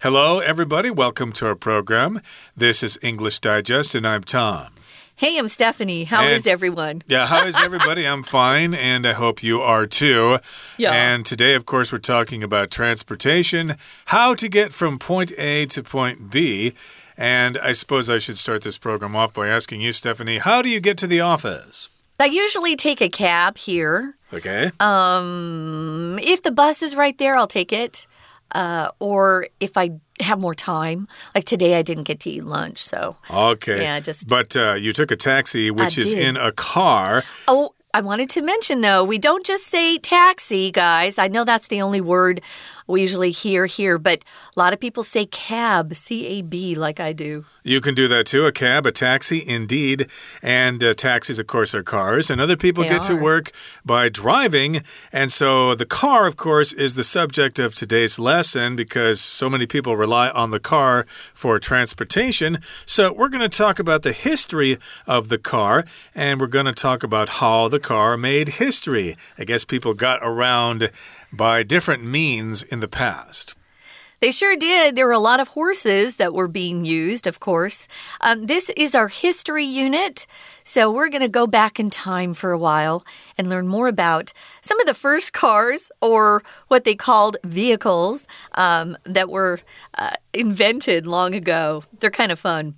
Hello, everybody. Welcome to our program. This is English Digest, and I'm Tom. Hey, I'm Stephanie. How And- is everyone? Yeah, how is everybody? I'm fine, and I hope you are too. Yeah. And today, of course, we're talking about transportation, how to get from point A to point B. And I suppose I should start this program off by asking you, Stephanie, how do you get to the office? I usually take a cab here. Okay. Um, if the bus is right there, I'll take it. Uh, or if I have more time, like today, I didn't get to eat lunch, so Okay. Yeah, just- But uh, you took a taxi, which is did. in a car. Oh, I wanted to mention though, we don't just say taxi, guys. I know that's the only word we usually hear here, but a lot of people say cab, C A B, like I do. You can do that too. A cab, a taxi, indeed. And uh, taxis, of course, are cars. And other people They get to work by driving. And so the car, of course, is the subject of today's lesson because so many people rely on the car for transportation. So we're going to talk about the history of the car and we're going to talk about how the car made history. I guess people got around by different means in the past. They sure did. There were a lot of horses that were being used, of course. Um, this is our history unit. So we're going to go back in time for a while and learn more about some of the first cars or what they called vehicles um, that were uh, invented long ago. They're kind of fun.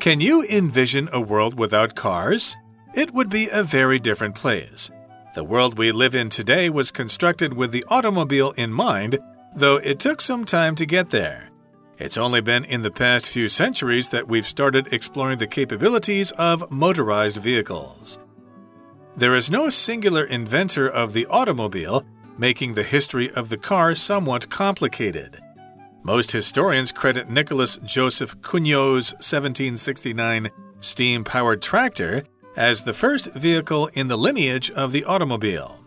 Can you envision a world without cars? It would be a very different place. The world we live in today was constructed with the automobile in mind, though it took some time to get there. It's only been in the past few centuries that we've started exploring the capabilities of motorized vehicles. There is no singular inventor of the automobile, making the history of the car somewhat complicated. Most historians credit Nicholas Joseph Cugnot's 1769 steam powered tractor as the first vehicle in the lineage of the automobile.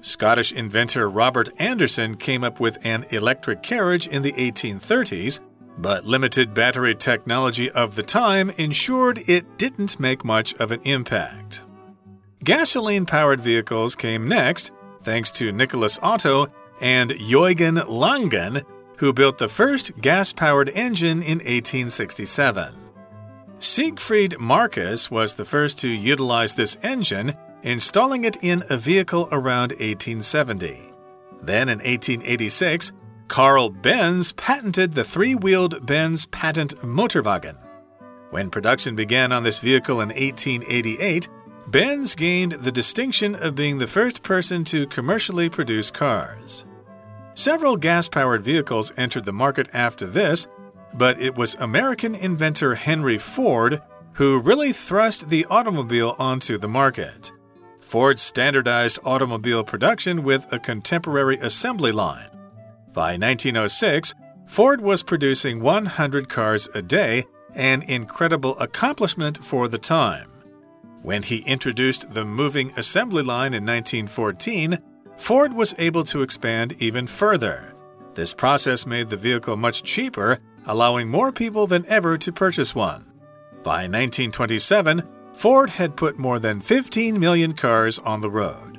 Scottish inventor Robert Anderson came up with an electric carriage in the 1830s, but limited battery technology of the time ensured it didn't make much of an impact. Gasoline powered vehicles came next, thanks to Nicholas Otto and Eugen Langen, who built the first gas powered engine in 1867. Siegfried Marcus was the first to utilize this engine, installing it in a vehicle around 1870. Then in 1886, Carl Benz patented the three wheeled Benz patent motorwagen. When production began on this vehicle in 1888, Benz gained the distinction of being the first person to commercially produce cars. Several gas powered vehicles entered the market after this, but it was American inventor Henry Ford who really thrust the automobile onto the market. Ford standardized automobile production with a contemporary assembly line. By 1906, Ford was producing 100 cars a day, an incredible accomplishment for the time. When he introduced the moving assembly line in 1914, Ford was able to expand even further. This process made the vehicle much cheaper, allowing more people than ever to purchase one. By 1927, Ford had put more than 15 million cars on the road.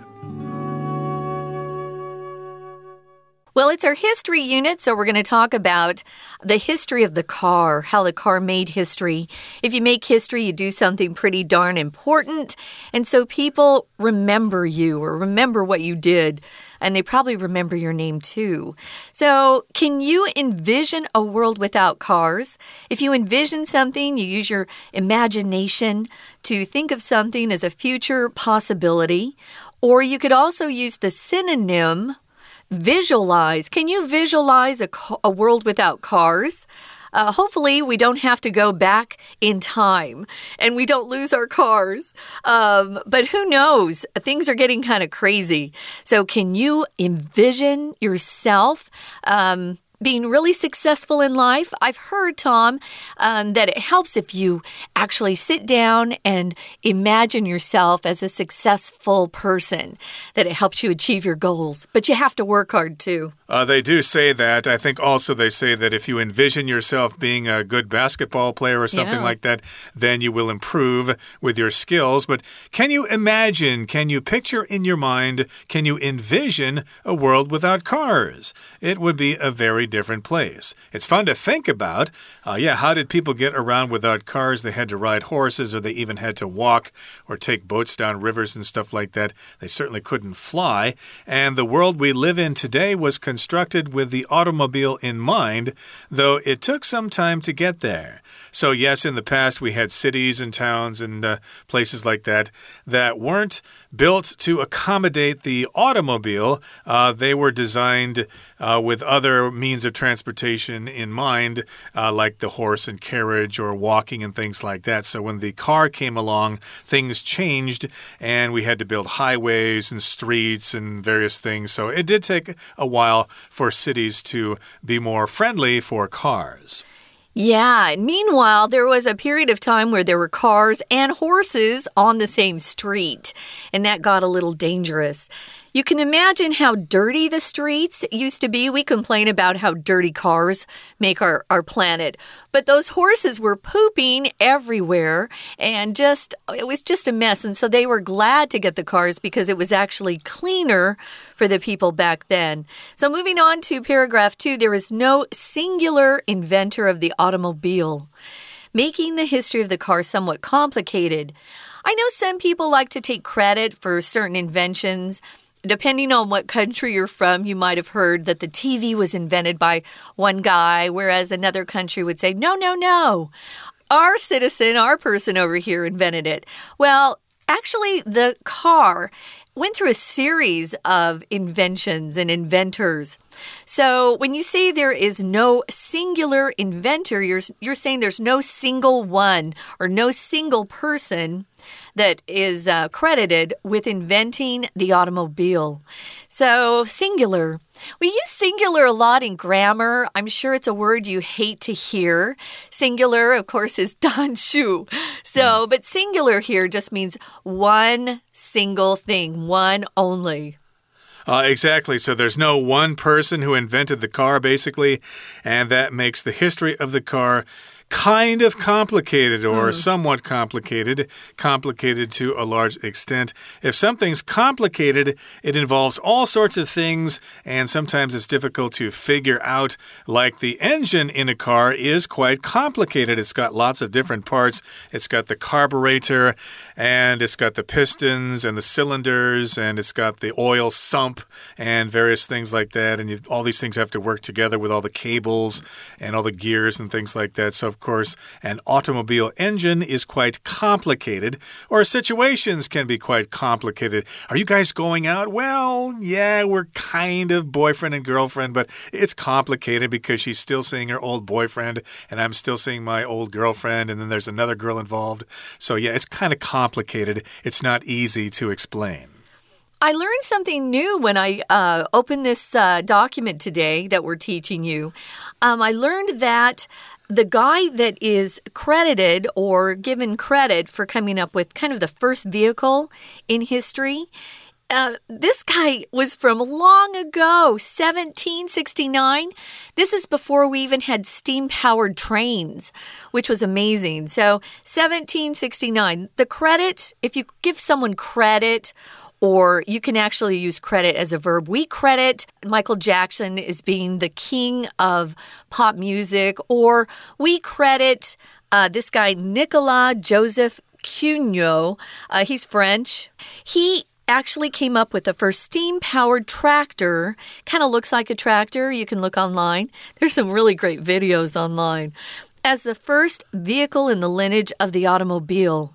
Well, it's our history unit, so we're going to talk about the history of the car, how the car made history. If you make history, you do something pretty darn important. And so people remember you or remember what you did, and they probably remember your name too. So, can you envision a world without cars? If you envision something, you use your imagination to think of something as a future possibility. Or you could also use the synonym visualize. Can you visualize a, a world without cars? Uh, hopefully, we don't have to go back in time and we don't lose our cars. Um, but who knows? Things are getting kind of crazy. So, can you envision yourself? Um, being really successful in life. I've heard, Tom, um, that it helps if you actually sit down and imagine yourself as a successful person, that it helps you achieve your goals. But you have to work hard too. Uh, they do say that. I think also they say that if you envision yourself being a good basketball player or something Yeah. like that, then you will improve with your skills. But can you imagine, can you picture in your mind, can you envision a world without cars? It would be a very different place. It's fun to think about. Uh, yeah, how did people get around without cars? They had to ride horses or they even had to walk or take boats down rivers and stuff like that. They certainly couldn't fly. And the world we live in today was constructed with the automobile in mind, though it took some time to get there. So, yes, in the past we had cities and towns and uh, places like that that weren't built to accommodate the automobile. Uh, they were designed uh, with other means of transportation in mind, uh, like the horse and carriage or walking and things like that. So, when the car came along, things changed and we had to build highways and streets and various things. So, it did take a while for cities to be more friendly for cars. Yeah. Meanwhile, there was a period of time where there were cars and horses on the same street, and that got a little dangerous. You can imagine how dirty the streets used to be. We complain about how dirty cars make our, our planet. But those horses were pooping everywhere and just, it was just a mess. And so they were glad to get the cars because it was actually cleaner for the people back then. So moving on to paragraph two, there is no singular inventor of the automobile, making the history of the car somewhat complicated. I know some people like to take credit for certain inventions. Depending on what country you're from, you might have heard that the TV was invented by one guy, whereas another country would say, no, no, no. Our citizen, our person over here invented it. Well, actually, the car went through a series of inventions and inventors. So when you say there is no singular inventor, you're, you're saying there's no single one or no single person that is uh, credited with inventing the automobile. So, singular. We use singular a lot in grammar. I'm sure it's a word you hate to hear. Singular, of course, is dan shu. So, but singular here just means one single thing, one only. Uh, exactly. So there's no one person who invented the car, basically, and that makes the history of the car kind of complicated or hmm. somewhat complicated, complicated to a large extent. If something's complicated, it involves all sorts of things, and sometimes it's difficult to figure out. Like the engine in a car is quite complicated. It's got lots of different parts. It's got the carburetor, and it's got the pistons and the cylinders, and it's got the oil sump and various things like that. And you, all these things have to work together with all the cables and all the gears and things like that. So, of course, an automobile engine is quite complicated, or situations can be quite complicated. Are you guys going out? Well, yeah, we're kind of boyfriend and girlfriend, but it's complicated because she's still seeing her old boyfriend, and I'm still seeing my old girlfriend, and then there's another girl involved. So, yeah, it's kind of complicated. It's not easy to explain. I learned something new when I uh, opened this uh, document today that we're teaching you. Um, I learned that the guy that is credited or given credit for coming up with kind of the first vehicle in history. Uh, this guy was from long ago, 1769. This is before we even had steam powered trains, which was amazing. So, 1769. The credit, if you give someone credit, or you can actually use credit as a verb. We credit Michael Jackson as being the king of pop music, or we credit uh, this guy, Nicolas Joseph Cugnot. Uh, he's French. He actually came up with the first steam powered tractor. Kind of looks like a tractor. You can look online. There's some really great videos online. As the first vehicle in the lineage of the automobile.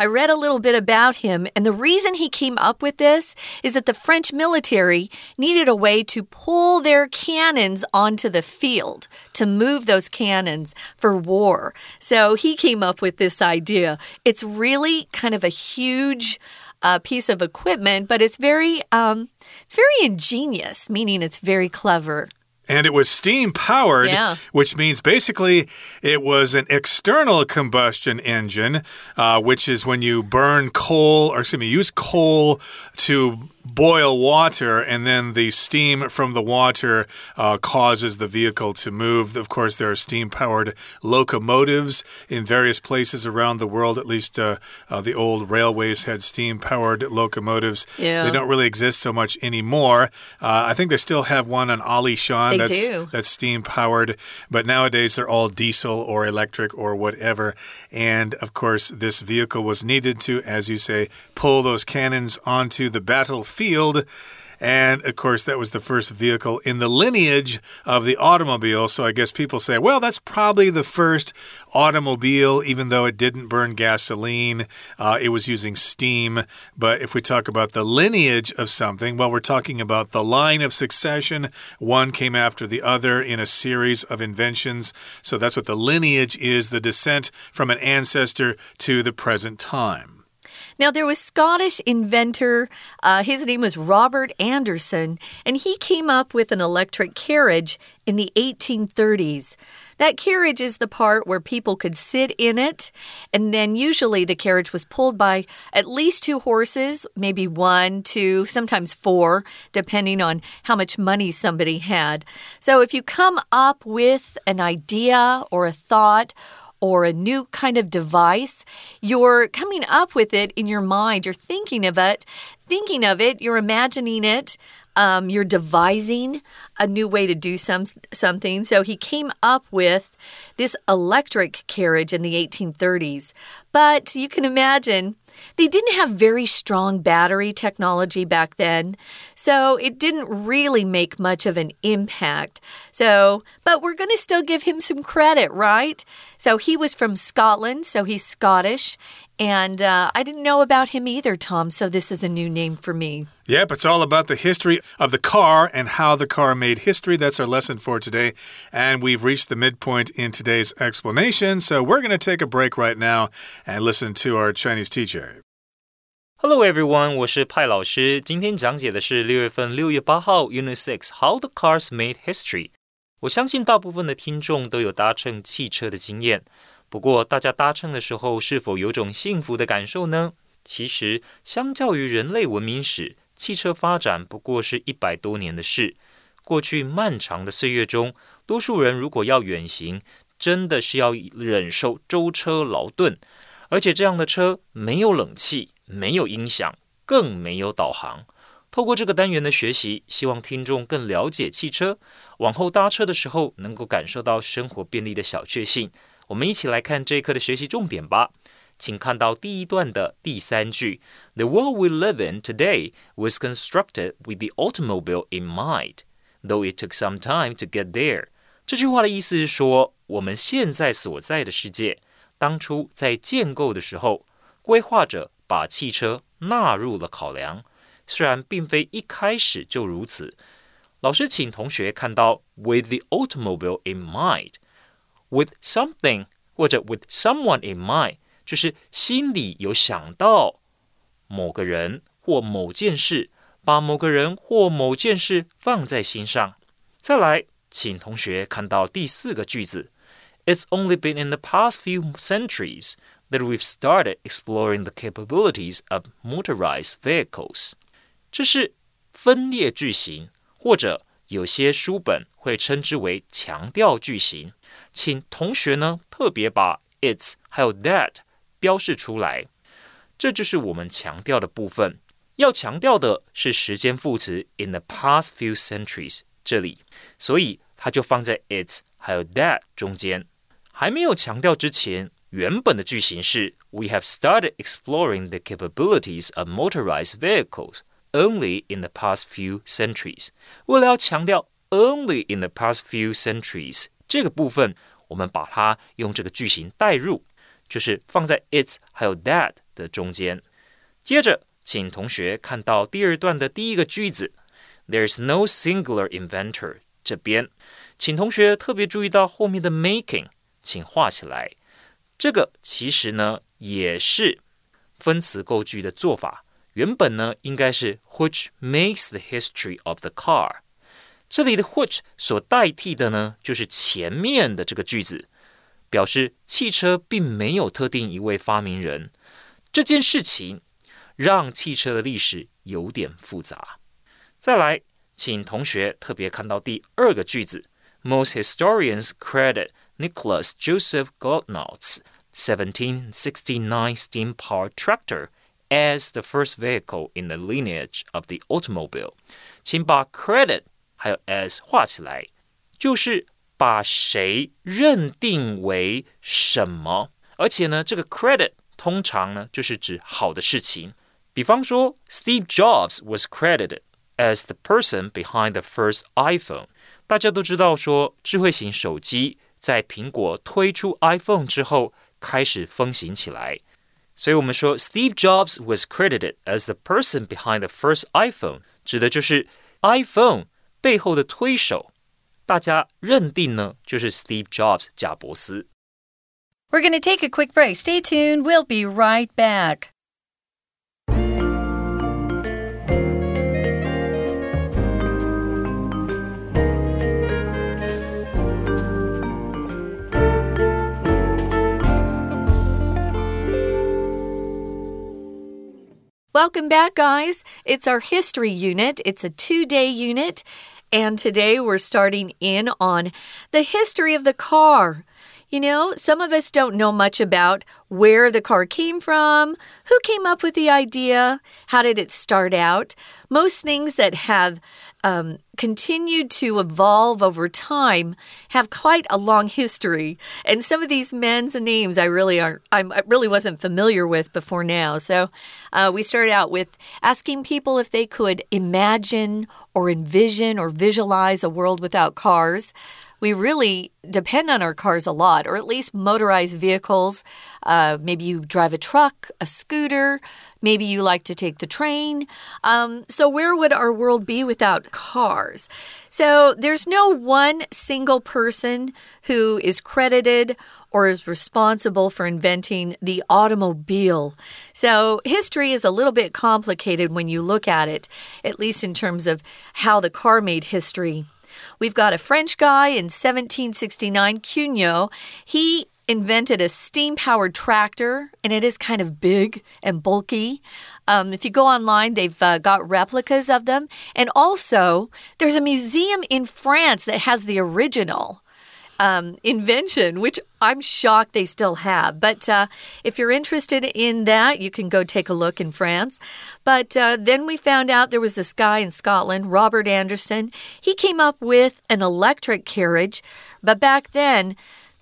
I read a little bit about him, and the reason he came up with this is that the French military needed a way to pull their cannons onto the field, to move those cannons for war. So he came up with this idea. It's really kind of a huge uh, piece of equipment, but it's very, um, it's very ingenious, meaning it's very clever. And it was steam powered, Yeah. which means basically it was an external combustion engine, uh, which is when you burn coal, or excuse me, use coal to boil water, and then the steam from the water uh, causes the vehicle to move. Of course, there are steam powered locomotives in various places around the world. At least uh, uh, the old railways had steam powered locomotives. Yeah. They don't really exist so much anymore. Uh, I think they still have one on Alishan that's, do. that's steam powered, but nowadays they're all diesel or electric or whatever. And of course, this vehicle was needed to, as you say, pull those cannons onto the battlefield. And of course, that was the first vehicle in the lineage of the automobile. So I guess people say, well, that's probably the first automobile, even though it didn't burn gasoline. Uh, it was using steam. But if we talk about the lineage of something, well, we're talking about the line of succession. One came after the other in a series of inventions. So that's what the lineage is the descent from an ancestor to the present time. Now, there was Scottish inventor, uh, his name was Robert Anderson, and he came up with an electric carriage in the 1830s. That carriage is the part where people could sit in it, and then usually the carriage was pulled by at least two horses, maybe one, two, sometimes four, depending on how much money somebody had. So if you come up with an idea or a thought, or a new kind of device, you're coming up with it in your mind. You're thinking of it, thinking of it, you're imagining it. Um, you're devising a new way to do some something. So he came up with this electric carriage in the 1830s. But you can imagine they didn't have very strong battery technology back then, so it didn't really make much of an impact. So, but we're going to still give him some credit, right? So he was from Scotland, so he's Scottish. And uh, I didn't know about him either, Tom, so this is a new name for me. Yep, it's all about the history of the car and how the car made history. That's our lesson for today. And we've reached the midpoint in today's explanation. So we're going to take a break right now and listen to our Chinese teacher. Hello everyone，我是派老师。今天讲解的是六月份六月八号 Unit Six How the Cars Made History。我相信大部分的听众都有搭乘汽车的经验。不过，大家搭乘的时候是否有种幸福的感受呢？其实，相较于人类文明史，汽车发展不过是一百多年的事。过去漫长的岁月中，多数人如果要远行，真的是要忍受舟车劳顿，而且这样的车没有冷气、没有音响，更没有导航。透过这个单元的学习，希望听众更了解汽车，往后搭车的时候能够感受到生活便利的小确幸。我们一起来看这一课的学习重点吧。请看到第一段的第三句：“The world we live in today was constructed with the automobile in mind, though it took some time to get there。”这句话的意思是说，我们现在所在的世界，当初在建构的时候，规划者把汽车纳入了考量，虽然并非一开始就如此。老师请同学看到 “with the automobile in mind”。with something 或者 with someone in mind，就是心里有想到某个人或某件事，把某个人或某件事放在心上。再来，请同学看到第四个句子：It's only been in the past few centuries that we've started exploring the capabilities of motorized vehicles。这是分裂句型，或者有些书本会称之为强调句型。请同学呢特别把 its 还有 that 标示出来，这就是我们强调的部分。要强调的是时间副词 in the past few centuries 这里，所以它就放在 its 还有 that 中间。还没有强调之前， 原本的句型是 We have started exploring the capabilities of motorized vehicles only in the past few centuries。为了要强调 only in the past few centuries。这个部分，我们把它用这个句型代入，就是放在 its 还有 that 的中间。接着，请同学看到第二段的第一个句子，There's no singular inventor。这边，请同学特别注意到后面的 making，请画起来。 这个其实呢也是分词构句的做法，原本呢应该是 which makes the history of the car。这里的 which 所代替的呢，就是前面的这个句子，表示汽车并没有特定一位发明人，这件事情让汽车的历史有点复杂。再来，请同学特别看到第二个句子：Most historians credit Nicholas Joseph Cugnot's 1769 steam powered tractor as the first vehicle in the lineage of the automobile. 请把 credit 还有 as 画起来，就是把谁认定为什么。而且呢，这个 credit 通常呢就是指好的事情。比方说，Steve Jobs was credited as the person behind the first iPhone。大家都知道说，智慧型手机在苹果推出 iPhone 之后开始风行起来，所以我们说 Steve Jobs was credited as the person behind the first iPhone，指的就是 iPhone 背后的推手。大家认定呢，就是 Steve Jobs 贾伯斯。We're going to take a quick break. Stay tuned. We'll be right back. Welcome back, guys. It's our history unit. It's a two day unit. And today we're starting in on the history of the car. You know, some of us don't know much about where the car came from, who came up with the idea, how did it start out. Most things that have um, continued to evolve over time have quite a long history. And some of these men's names I really aren't, I'm, i really wasn't familiar with before now. So uh, we started out with asking people if they could imagine or envision or visualize a world without cars we really depend on our cars a lot, or at least motorized vehicles. Uh, maybe you drive a truck, a scooter, maybe you like to take the train. Um, so, where would our world be without cars? So, there's no one single person who is credited or is responsible for inventing the automobile. So, history is a little bit complicated when you look at it, at least in terms of how the car made history. We've got a French guy in 1769, Cugnot. He invented a steam powered tractor, and it is kind of big and bulky. Um, if you go online, they've uh, got replicas of them. And also, there's a museum in France that has the original um, invention, which I'm shocked they still have. But uh, if you're interested in that, you can go take a look in France. But uh, then we found out there was this guy in Scotland, Robert Anderson. He came up with an electric carriage. But back then,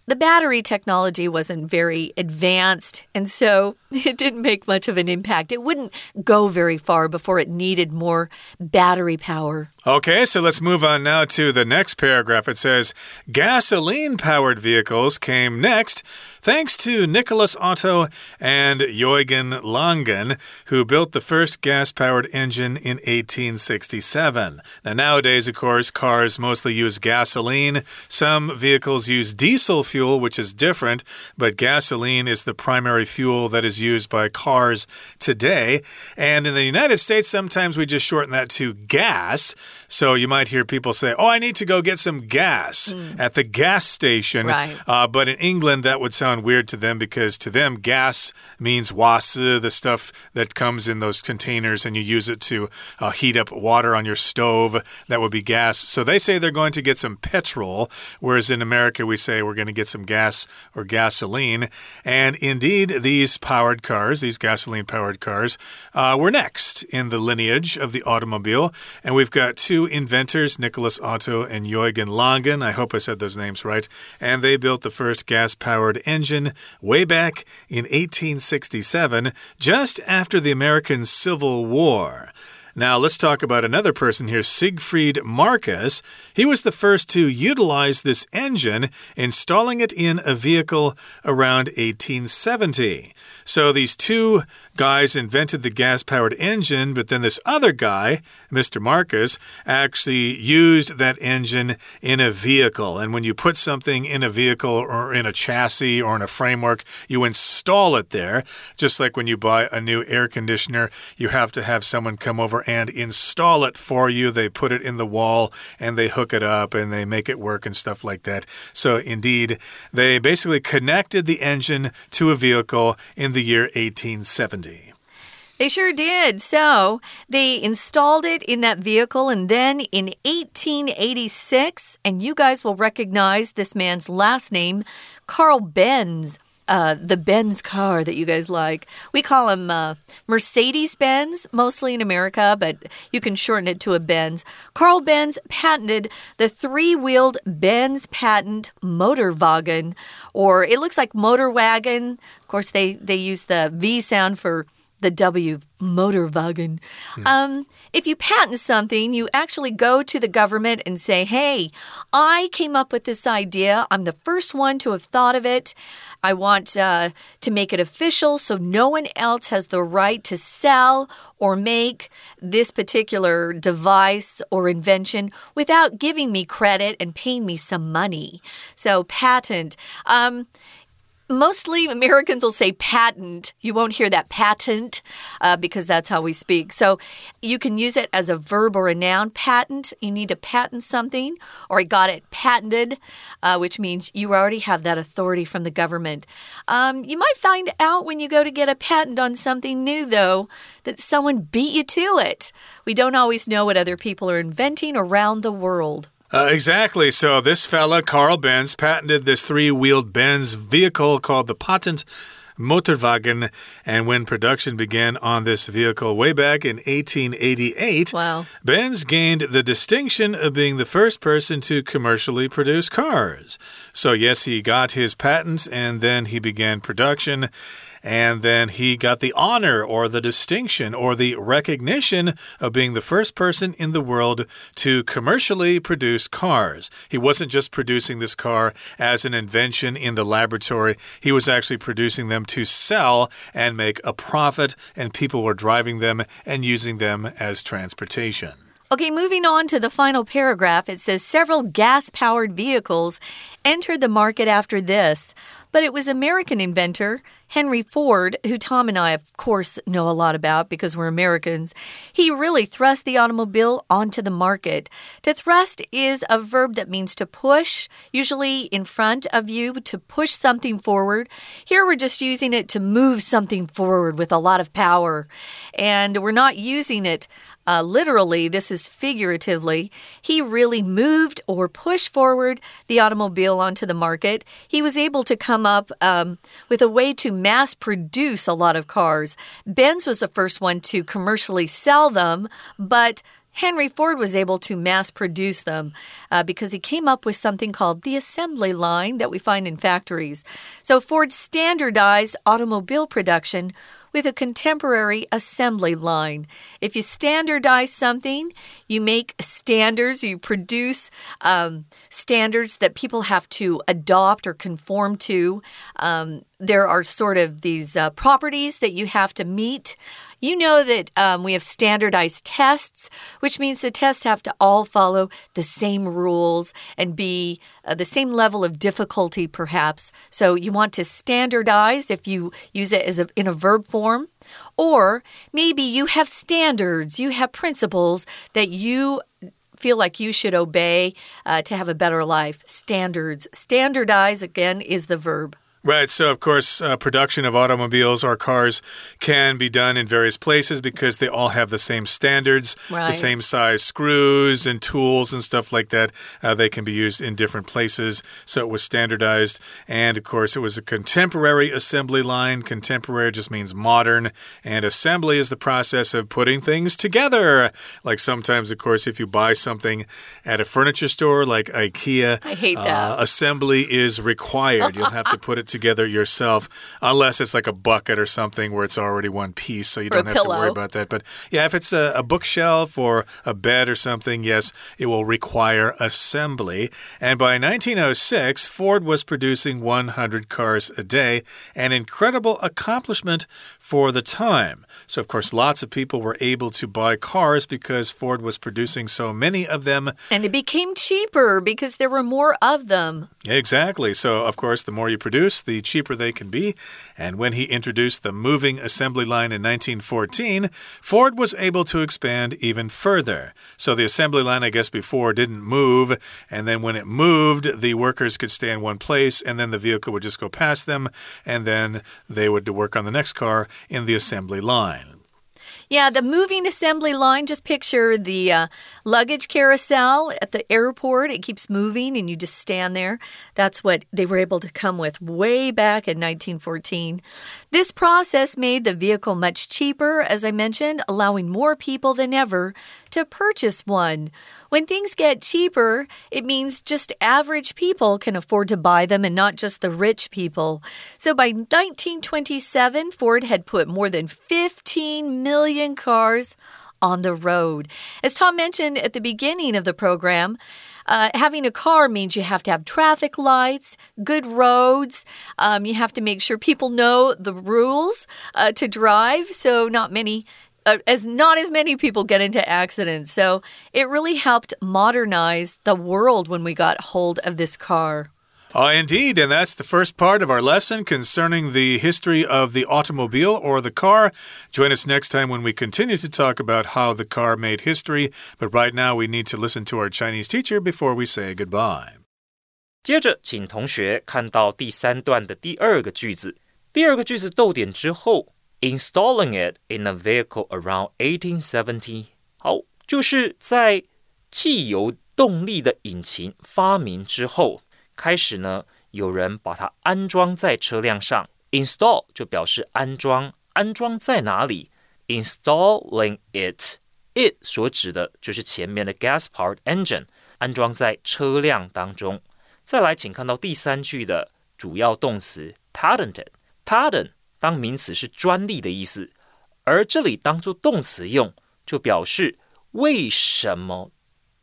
the battery technology wasn't very advanced, and so it didn't make much of an impact. It wouldn't go very far before it needed more battery power. Okay, so let's move on now to the next paragraph. It says gasoline powered vehicles came next thanks to Nicholas Otto and Eugen Langen, who built the first gas powered engine in 1867. Now, nowadays, of course, cars mostly use gasoline. Some vehicles use diesel fuel, which is different, but gasoline is the primary fuel that is used by cars today. And in the United States, sometimes we just shorten that to gas. So you might hear people say, Oh, I need to go get some gas mm. at the gas station. Right. Uh, but in England, that would sound weird to them because to them, gas means wasi, the stuff that comes in those containers and you use it to uh, heat up water on your stove. That would be gas. So they say they're going to get some petrol, whereas in America, we say we're going to get some gas or gasoline. And indeed, these powered cars, these gasoline powered cars, uh, were next in the lineage of the automobile. And we've got two inventors, Nicholas Otto and Eugen Langen. I hope I said those names right. And they built the first gas powered engine way back in 1867, just after the American Civil War. Now, let's talk about another person here, Siegfried Marcus. He was the first to utilize this engine, installing it in a vehicle around 1870. So these two guys invented the gas powered engine, but then this other guy, Mr. Marcus, actually used that engine in a vehicle. And when you put something in a vehicle or in a chassis or in a framework, you install it there. Just like when you buy a new air conditioner, you have to have someone come over and install it for you. They put it in the wall and they hook it up and they make it work and stuff like that. So, indeed, they basically connected the engine to a vehicle in the year 1870. They sure did. So they installed it in that vehicle, and then in 1886, and you guys will recognize this man's last name, Carl Benz uh, the Benz car that you guys like. We call them uh, Mercedes Benz, mostly in America, but you can shorten it to a Benz. Carl Benz patented the three wheeled Benz patent motor wagon, or it looks like motor wagon. Of course, they, they use the V sound for the W Motorwagen. Hmm. Um, if you patent something, you actually go to the government and say, Hey, I came up with this idea. I'm the first one to have thought of it. I want uh, to make it official so no one else has the right to sell or make this particular device or invention without giving me credit and paying me some money. So, patent. Um, mostly Americans will say patent. You won't hear that patent uh, because that's how we speak. So you can use it as a verb or a noun. Patent, you need to patent something, or I got it patented, uh, which means you already have that authority from the government. Um, you might find out when you go to get a patent on something new, though, that someone beat you to it. We don't always know what other people are inventing around the world. Uh, exactly. So this fella, Carl Benz, patented this three-wheeled Benz vehicle called the Patent Motorwagen. And when production began on this vehicle way back in 1888, wow. Benz gained the distinction of being the first person to commercially produce cars. So, yes, he got his patents and then he began production. And then he got the honor or the distinction or the recognition of being the first person in the world to commercially produce cars. He wasn't just producing this car as an invention in the laboratory, he was actually producing them to sell and make a profit, and people were driving them and using them as transportation. Okay, moving on to the final paragraph, it says several gas powered vehicles entered the market after this. But it was American inventor Henry Ford, who Tom and I, of course, know a lot about because we're Americans. He really thrust the automobile onto the market. To thrust is a verb that means to push, usually in front of you, to push something forward. Here we're just using it to move something forward with a lot of power. And we're not using it uh, literally, this is figuratively. He really moved or pushed forward the automobile onto the market. He was able to come up um, with a way to mass produce a lot of cars. Benz was the first one to commercially sell them, but Henry Ford was able to mass produce them uh, because he came up with something called the assembly line that we find in factories. So Ford standardized automobile production with a contemporary assembly line. If you standardize something, you make standards, you produce um, standards that people have to adopt or conform to. Um, there are sort of these uh, properties that you have to meet. You know that um, we have standardized tests, which means the tests have to all follow the same rules and be uh, the same level of difficulty, perhaps. So you want to standardize if you use it as a, in a verb form. Or maybe you have standards, you have principles that you feel like you should obey uh, to have a better life. Standards. Standardize, again, is the verb. Right. So, of course, uh, production of automobiles or cars can be done in various places because they all have the same standards, right. the same size screws and tools and stuff like that. Uh, they can be used in different places. So it was standardized. And, of course, it was a contemporary assembly line. Contemporary just means modern. And assembly is the process of putting things together. Like sometimes, of course, if you buy something at a furniture store like IKEA, I hate that. Uh, assembly is required. You'll have to put it together yourself, unless it's like a bucket or something where it's already one piece, so you don't have pillow. to worry about that. But yeah, if it's a, a bookshelf or a bed or something, yes, it will require assembly. And by 1906, Ford was producing 100 cars a day, an incredible accomplishment for the time. So, of course, lots of people were able to buy cars because Ford was producing so many of them. And they became cheaper because there were more of them. Exactly. So, of course, the more you produce, the cheaper they can be. And when he introduced the moving assembly line in 1914, Ford was able to expand even further. So, the assembly line, I guess, before didn't move. And then when it moved, the workers could stay in one place, and then the vehicle would just go past them, and then they would work on the next car in the assembly line. Yeah, the moving assembly line, just picture the uh, luggage carousel at the airport. It keeps moving and you just stand there. That's what they were able to come with way back in 1914. This process made the vehicle much cheaper, as I mentioned, allowing more people than ever to purchase one. When things get cheaper, it means just average people can afford to buy them and not just the rich people. So by 1927, Ford had put more than 15 million cars on the road. As Tom mentioned at the beginning of the program, uh, having a car means you have to have traffic lights, good roads. Um, you have to make sure people know the rules uh, to drive. So, not many uh, as not as many people get into accidents. So it really helped modernize the world when we got hold of this car. Uh, indeed, and that's the first part of our lesson concerning the history of the automobile or the car. Join us next time when we continue to talk about how the car made history. But right now, we need to listen to our Chinese teacher before we say goodbye. 接着，请同学看到第三段的第二个句子。第二个句子逗点之后 installing it in a vehicle around 1870。好，就是在汽油动力的引擎发明之后， 开始呢，有人把它安装在车辆上。install 就表示安装，安装在哪里？installing it，it 所指的就是前面的 gas-powered engine，安装在车辆当中。再来，请看到第三句的主要动词 patented，patent。当名词是专利的意思，而这里当做动词用，就表示为什么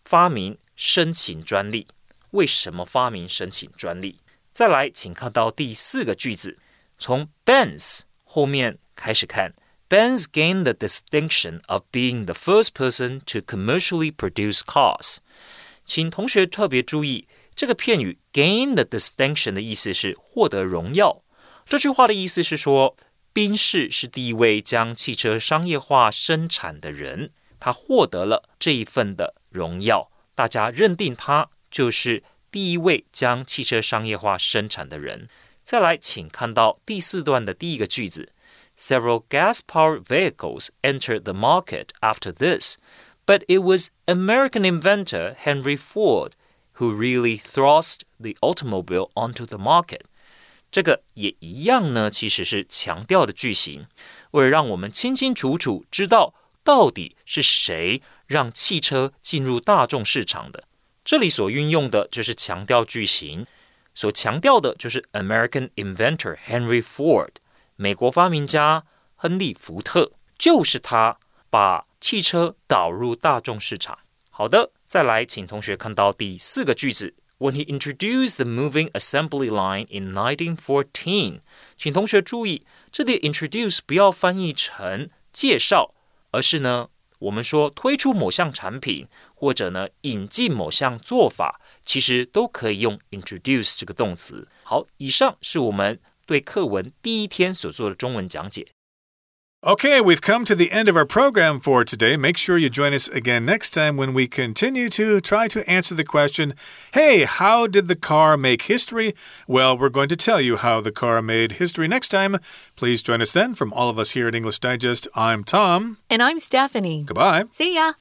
发明申请专利？为什么发明申请专利？再来，请看到第四个句子，从 Benz 后面开始看，Benz gained the distinction of being the first person to commercially produce cars。请同学特别注意，这个片语 gain the distinction 的意思是获得荣耀。这句话的意思是说，宾士是第一位将汽车商业化生产的人，他获得了这一份的荣耀，大家认定他 就是第一位将汽车商业化生产的人。再来，请看到第四段的第一个句子：Several gas-powered vehicles entered the market after this, but it was American inventor Henry Ford who really thrust the automobile onto the market. 这个也一样呢，其实是强调的句型，为了让我们清清楚楚知道到底是谁让汽车进入大众市场的。 这里所运用的就是强调句型，所强调的就是 American inventor Henry Ford，美国发明家亨利·福特，就是他把汽车导入大众市场。好的，再来，请同学看到第四个句子。when he introduced the moving assembly line in 1914，请同学注意，这里 introduce 不要翻译成介绍，而是呢， 我们说推出某项产品，或者呢引进某项做法，其实都可以用 introduce 这个动词。好，以上是我们对课文第一天所做的中文讲解。Okay, we've come to the end of our program for today. Make sure you join us again next time when we continue to try to answer the question Hey, how did the car make history? Well, we're going to tell you how the car made history next time. Please join us then. From all of us here at English Digest, I'm Tom. And I'm Stephanie. Goodbye. See ya.